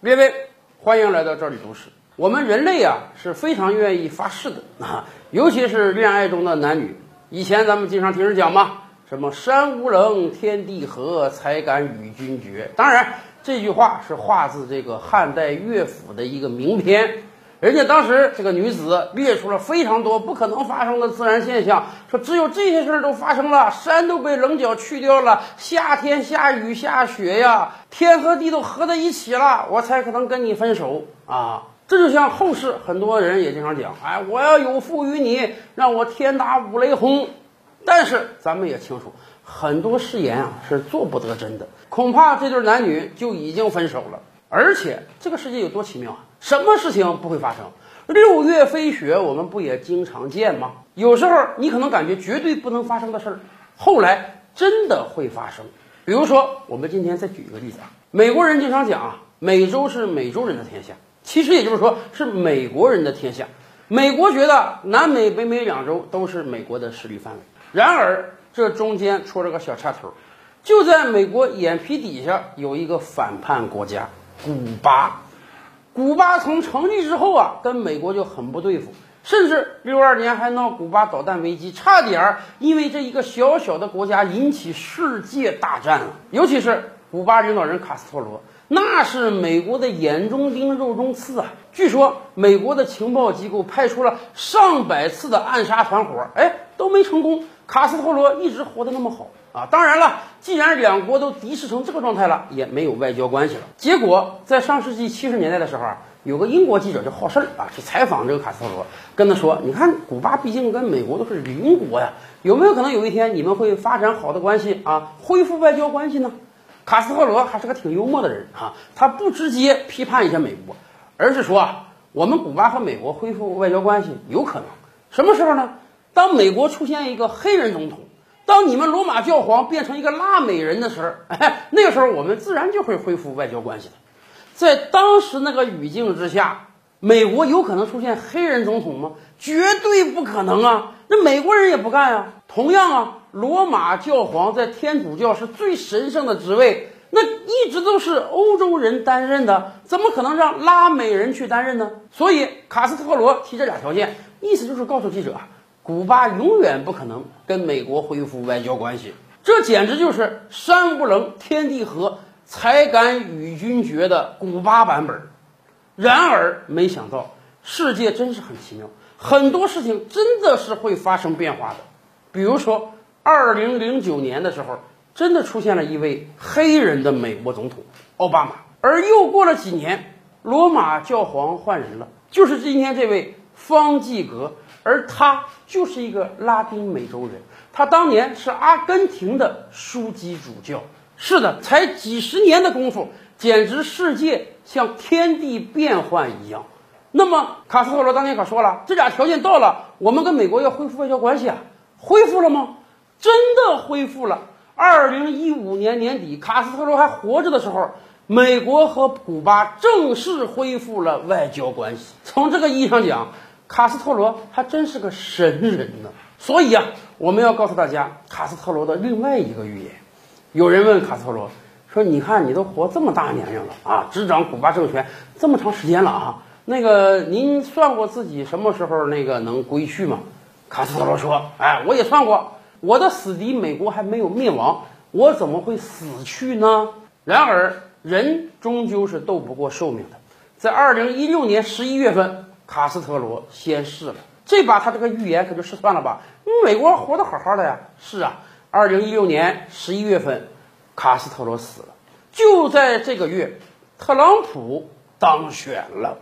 列位，欢迎来到这里读史。我们人类啊是非常愿意发誓的啊，尤其是恋爱中的男女。以前咱们经常听人讲嘛，什么山无棱，天地合，才敢与君绝。当然，这句话是画自这个汉代乐府的一个名篇。人家当时这个女子列出了非常多不可能发生的自然现象，说只有这些事儿都发生了，山都被棱角去掉了，夏天下雨下雪呀，天和地都合在一起了，我才可能跟你分手啊！这就像后世很多人也经常讲，哎，我要有负于你，让我天打五雷轰。但是咱们也清楚，很多誓言啊是做不得真的，恐怕这对男女就已经分手了。而且这个世界有多奇妙啊！什么事情不会发生？六月飞雪，我们不也经常见吗？有时候你可能感觉绝对不能发生的事儿，后来真的会发生。比如说，我们今天再举一个例子啊，美国人经常讲啊，美洲是美洲人的天下，其实也就是说是美国人的天下。美国觉得南美、北美两洲都是美国的势力范围，然而这中间出了个小插头，就在美国眼皮底下有一个反叛国家——古巴。古巴从成立之后啊，跟美国就很不对付，甚至六二年还闹古巴导弹危机，差点因为这一个小小的国家引起世界大战了。尤其是古巴领导人卡斯特罗，那是美国的眼中钉、肉中刺啊！据说美国的情报机构派出了上百次的暗杀团伙，哎，都没成功。卡斯特罗一直活得那么好啊！当然了，既然两国都敌视成这个状态了，也没有外交关系了。结果在上世纪七十年代的时候啊，有个英国记者就好事儿啊，去采访这个卡斯特罗，跟他说：“你看，古巴毕竟跟美国都是邻国呀，有没有可能有一天你们会发展好的关系啊，恢复外交关系呢？”卡斯特罗还是个挺幽默的人啊，他不直接批判一下美国，而是说啊，我们古巴和美国恢复外交关系有可能，什么时候呢？当美国出现一个黑人总统，当你们罗马教皇变成一个拉美人的时候，哎，那个时候我们自然就会恢复外交关系的。在当时那个语境之下，美国有可能出现黑人总统吗？绝对不可能啊！那美国人也不干啊。同样啊，罗马教皇在天主教是最神圣的职位，那一直都是欧洲人担任的，怎么可能让拉美人去担任呢？所以卡斯特罗提这俩条件，意思就是告诉记者。古巴永远不可能跟美国恢复外交关系，这简直就是山不棱，天地合，才敢与君绝的古巴版本。然而，没想到世界真是很奇妙，很多事情真的是会发生变化的。比如说，二零零九年的时候，真的出现了一位黑人的美国总统奥巴马。而又过了几年，罗马教皇换人了，就是今天这位方济格。而他就是一个拉丁美洲人，他当年是阿根廷的枢机主教。是的，才几十年的功夫，简直世界像天地变幻一样。那么卡斯特罗当年可说了，这俩条件到了，我们跟美国要恢复外交关系啊，恢复了吗？真的恢复了。二零一五年年底，卡斯特罗还活着的时候，美国和古巴正式恢复了外交关系。从这个意义上讲。卡斯特罗还真是个神人呢，所以啊，我们要告诉大家卡斯特罗的另外一个预言。有人问卡斯特罗说：“你看，你都活这么大年龄了啊，执掌古巴政权这么长时间了啊，那个您算过自己什么时候那个能归去吗？”卡斯特罗说：“哎，我也算过，我的死敌美国还没有灭亡，我怎么会死去呢？然而，人终究是斗不过寿命的，在二零一六年十一月份。”卡斯特罗先逝了，这把他这个预言可就失算了吧？美国活得好好的呀。是啊，二零一六年十一月份，卡斯特罗死了。就在这个月，特朗普当选了。